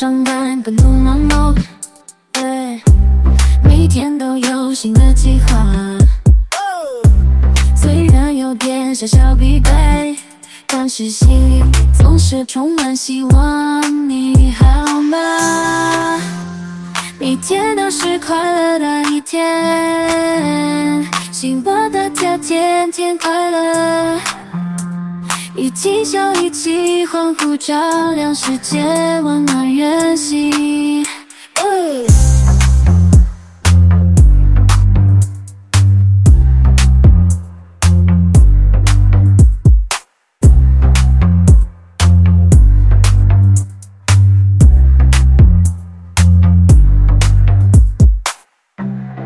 上班奔路忙碌，每天都有新的计划。虽然有点小小疲惫，但是心里总是充满希望。你好吗？每天都是快乐的一天，希望大家天天快乐。一起笑，一起欢呼，照亮世界，温暖人心。